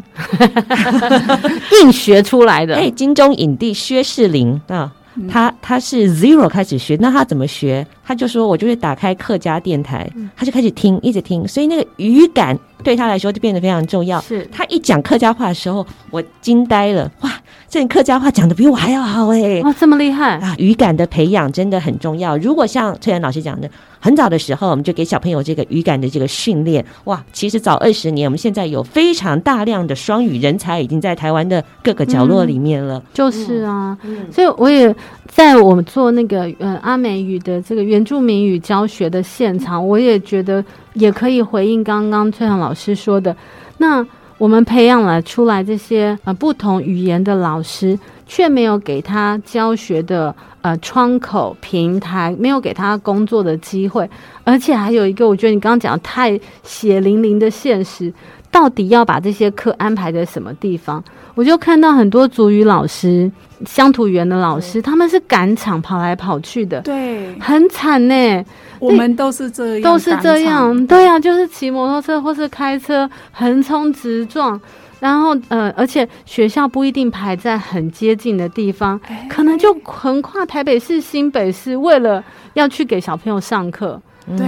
硬学出来的。哎，金钟影帝薛仕凌啊。他他是 zero 开始学，那他怎么学？他就说，我就会打开客家电台，他就开始听，一直听，所以那个语感对他来说就变得非常重要。是他一讲客家话的时候，我惊呆了，哇！这客家话讲的比我还要好哎、欸！哇，这么厉害啊！语感的培养真的很重要。如果像崔然老师讲的，很早的时候我们就给小朋友这个语感的这个训练，哇！其实早二十年，我们现在有非常大量的双语人才已经在台湾的各个角落里面了。嗯、就是啊，嗯、所以我也在我们做那个呃阿美语的这个原住民语教学的现场，我也觉得也可以回应刚刚萃恒老师说的那。我们培养了出来这些呃不同语言的老师，却没有给他教学的呃窗口平台，没有给他工作的机会，而且还有一个，我觉得你刚刚讲的太血淋淋的现实，到底要把这些课安排在什么地方？我就看到很多族语老师、乡土语言的老师，他们是赶场跑来跑去的，对，很惨呢。我们都是这样，都是这样，对呀、啊，就是骑摩托车或是开车横冲直撞。然后，呃，而且学校不一定排在很接近的地方，欸、可能就横跨台北市、新北市，为了要去给小朋友上课，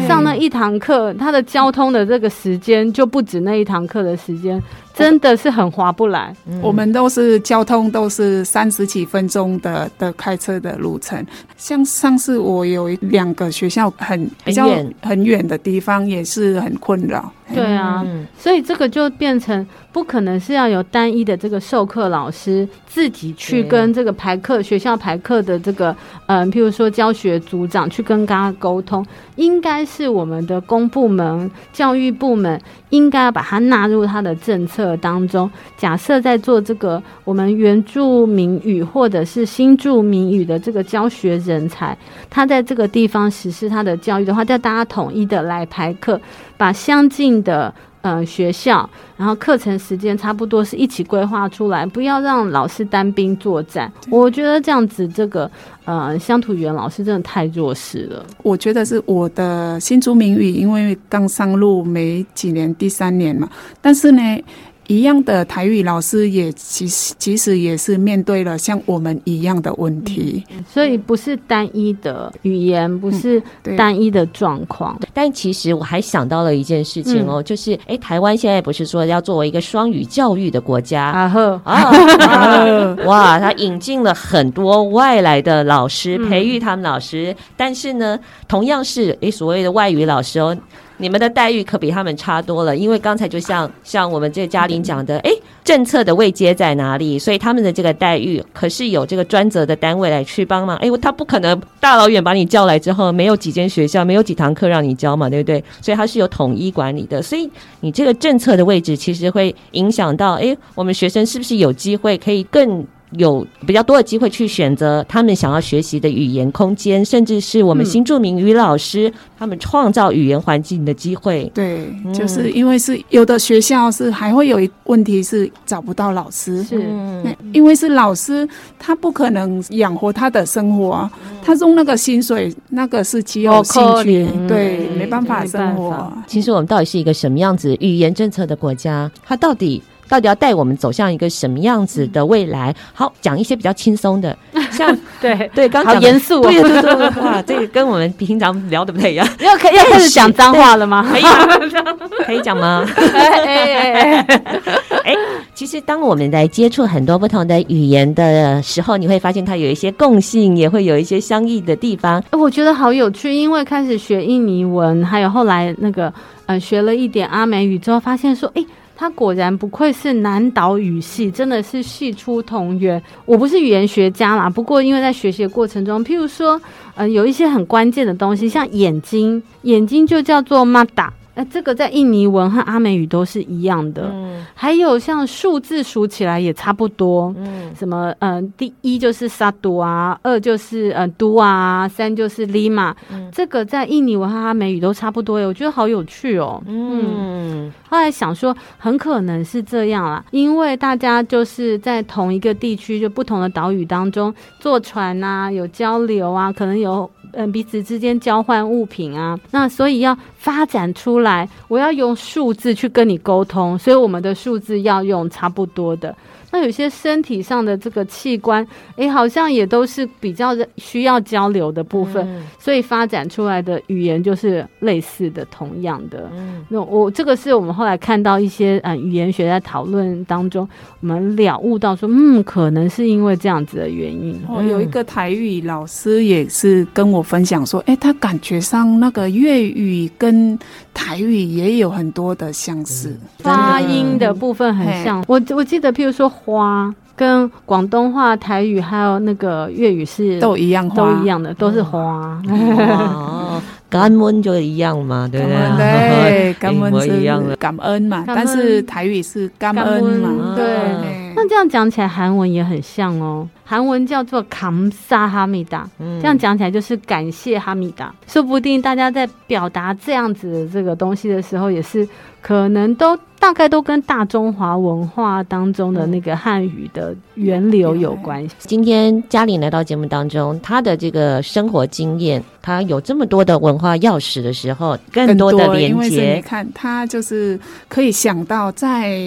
上那一堂课，他的交通的这个时间就不止那一堂课的时间。真的是很划不来，嗯、我们都是交通都是三十几分钟的的开车的路程。像上次我有两个学校很比较很远。的地方，也是很困扰。对啊，嗯、所以这个就变成不可能是要有单一的这个授课老师自己去跟这个排课学校排课的这个嗯、呃，譬如说教学组长去跟大家沟通，应该是我们的公部门、教育部门应该要把它纳入它的政策。当中，假设在做这个我们原住民语或者是新住民语的这个教学人才，他在这个地方实施他的教育的话，叫大家统一的来排课，把相近的。嗯，学校，然后课程时间差不多是一起规划出来，不要让老师单兵作战。我觉得这样子，这个呃乡土语言老师真的太弱势了。我觉得是我的新竹名语，因为刚上路没几年，第三年嘛，但是呢。一样的台语老师也其实其实也是面对了像我们一样的问题，所以不是单一的语言，不是单一的状况。嗯、但其实我还想到了一件事情哦，嗯、就是哎、欸，台湾现在不是说要作为一个双语教育的国家啊呵。啊，哇，他引进了很多外来的老师，培育他们老师，嗯、但是呢，同样是哎、欸、所谓的外语老师哦。你们的待遇可比他们差多了，因为刚才就像像我们这个嘉玲讲的，哎，政策的位阶在哪里？所以他们的这个待遇可是有这个专责的单位来去帮忙。哎，他不可能大老远把你叫来之后，没有几间学校，没有几堂课让你教嘛，对不对？所以他是有统一管理的。所以你这个政策的位置，其实会影响到，哎，我们学生是不是有机会可以更。有比较多的机会去选择他们想要学习的语言空间，甚至是我们新著名语老师、嗯、他们创造语言环境的机会。对，嗯、就是因为是有的学校是还会有一问题是找不到老师，是，因为是老师他不可能养活他的生活，嗯、他用那个薪水那个是只有兴趣，嗯、对，没办法生活。其实我们到底是一个什么样子语言政策的国家？他到底？到底要带我们走向一个什么样子的未来？好，讲一些比较轻松的，像 对对，刚讲严肃，对对对对，哇，这个跟我们平常聊的不太一样。要开要开始讲脏话了吗？可以可以讲吗？哎，其实当我们在接触很多不同的语言的时候，你会发现它有一些共性，也会有一些相异的地方。我觉得好有趣，因为开始学印尼文，还有后来那个呃学了一点阿美语之后，发现说，哎。他果然不愧是南岛语系，真的是系出同源。我不是语言学家啦，不过因为在学习的过程中，譬如说，呃，有一些很关键的东西，像眼睛，眼睛就叫做 mata。那这个在印尼文和阿美语都是一样的，嗯，还有像数字数起来也差不多，嗯，什么嗯、呃，第一就是萨杜啊，二就是呃都啊，三就是利马，嗯，这个在印尼文和阿美语都差不多耶，我觉得好有趣哦，嗯，嗯，后来想说很可能是这样啦，因为大家就是在同一个地区，就不同的岛屿当中坐船啊，有交流啊，可能有。嗯，彼此之间交换物品啊，那所以要发展出来，我要用数字去跟你沟通，所以我们的数字要用差不多的。那有些身体上的这个器官，哎、欸，好像也都是比较需要交流的部分，嗯、所以发展出来的语言就是类似的、同样的。嗯，那我这个是我们后来看到一些嗯语言学在讨论当中，我们了悟到说，嗯，可能是因为这样子的原因。哦，有一个台语老师也是跟我分享说，哎、欸，他感觉上那个粤语跟台语也有很多的相似，嗯、发音的部分很像。我我记得，譬如说。花跟广东话、台语还有那个粤语是都一样，都一样的，都是花。哦，感恩就一样嘛，对不对？对，感恩一样的感恩嘛。但是台语是感恩嘛，对。那这样讲起来，韩文也很像哦。韩文叫做“감사哈密达”，这样讲起来就是感谢哈米达。说不定大家在表达这样子的这个东西的时候，也是可能都。大概都跟大中华文化当中的那个汉语的源流有关系。今天嘉玲来到节目当中，她的这个生活经验，她有这么多的文化钥匙的时候，更多的连接。你看，她就是可以想到，在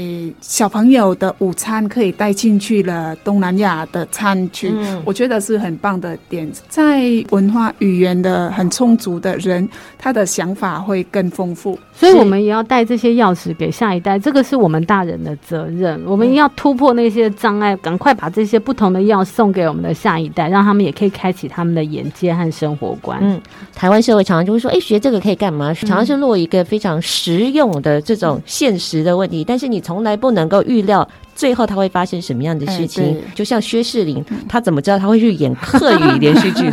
小朋友的午餐可以带进去了东南亚的餐具，嗯、我觉得是很棒的点。在文化语言的很充足的人，他的想法会更丰富。所以，我们也要带这些钥匙给下一代，这个是我们大人的责任。我们要突破那些障碍，赶快把这些不同的药送给我们的下一代，让他们也可以开启他们的眼界和生活观。嗯，台湾社会常常就会说：“哎，学这个可以干嘛？”常常是落一个非常实用的这种现实的问题，但是你从来不能够预料。最后他会发生什么样的事情？欸、就像薛仕凌，他怎么知道他会去演客语连续剧？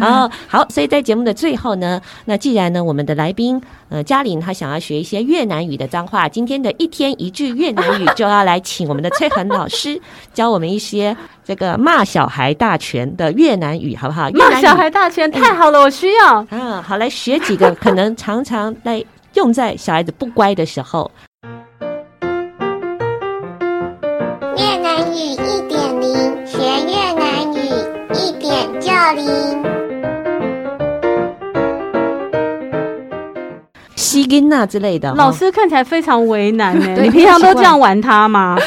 然 后好，所以在节目的最后呢，那既然呢，我们的来宾呃嘉玲她想要学一些越南语的脏话，今天的一天一句越南语就要来请我们的崔恒老师 教我们一些这个骂小孩大全的越南语，好不好？骂小孩大全太好了，我需要。嗯，好，来学几个可能常常来用在小孩子不乖的时候。西根娜之类的，老师看起来非常为难呢。你平常都这样玩他吗？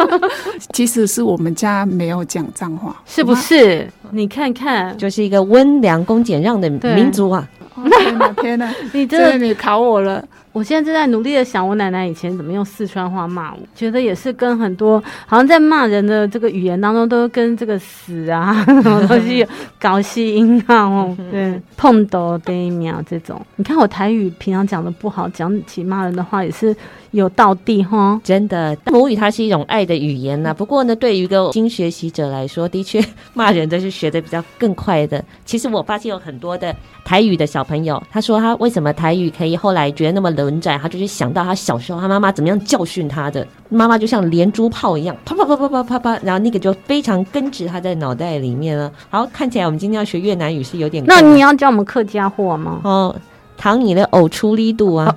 其实是我们家没有讲脏话，是不是？你看看，就是一个温良恭俭让的民族啊！天哪，天哪，你真的你考我了。我现在正在努力的想，我奶奶以前怎么用四川话骂我，觉得也是跟很多好像在骂人的这个语言当中，都跟这个死啊什么东西搞谐音啊，哦，对，碰到对秒这种。你看我台语平常讲的不好，讲起骂人的话也是有道地哈，真的。母语它是一种爱的语言呐，不过呢，对于一个新学习者来说，的确 骂人的是学的比较更快的。其实我发现有很多的台语的小朋友，他说他为什么台语可以后来觉得那么冷。文仔，他就是想到他小时候他妈妈怎么样教训他的，妈妈就像连珠炮一样，啪啪啪啪啪啪啪，然后那个就非常根植他在脑袋里面了。好，看起来我们今天要学越南语是有点，那你要教我们客家话吗？哦，糖你的呕出力度啊，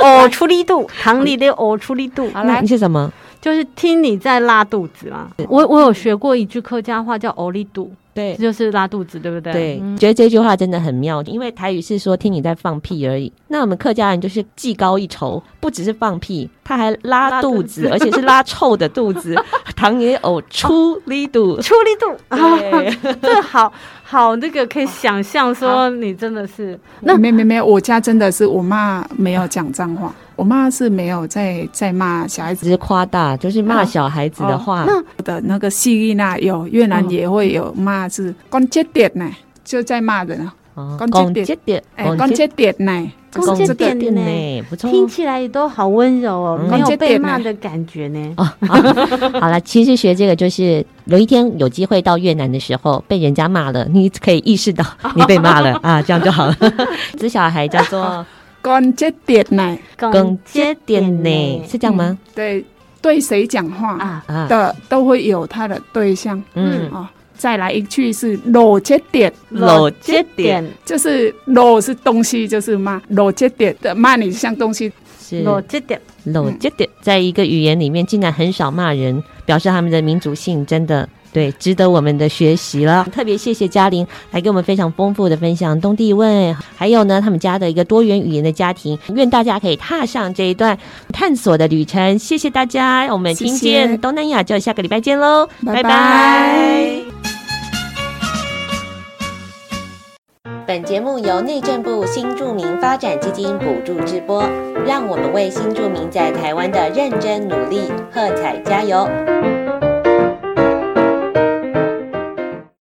呕出力度，糖你的呕出力度，好来，你是什么？就是听你在拉肚子嘛。我我有学过一句客家话叫呕力肚。对，就是拉肚子，对不对？对，嗯、觉得这句话真的很妙，因为台语是说听你在放屁而已。那我们客家人就是技高一筹，不只是放屁，他还拉肚子，肚子而且是拉臭的肚子。糖也呕出力度，出力度，对，这好好那个可以想象说你真的是那没没没，我家真的是我妈没有讲脏话。我妈是没有在在骂小孩子，只是夸大，就是骂小孩子的话。那的那个西域那有越南也会有骂是讲这点呢，就在骂人啊。讲这点，哎，讲这点呢，讲这点呢，不错，听起来也都好温柔哦，没有被骂的感觉呢。哦，好了，其实学这个就是有一天有机会到越南的时候被人家骂了，你可以意识到 你被骂了啊，这样就好了。这小孩叫做。讲这点呢？讲这点呢？是这样吗？嗯、对，对谁讲话的、啊、都会有他的对象。嗯啊，再来一句是罗这点，罗这点就是罗是东西，就是骂罗接点的骂你像东西。是罗这点，罗接点，在一个语言里面竟然很少骂人，表示他们的民族性真的。对，值得我们的学习了。特别谢谢嘉玲来给我们非常丰富的分享东帝汶，还有呢，他们家的一个多元语言的家庭。愿大家可以踏上这一段探索的旅程。谢谢大家，我们听见东南亚就下个礼拜见喽，拜拜。拜拜。本节目由内政部新住民发展基金补助直播，让我们为新住民在台湾的认真努力喝彩加油。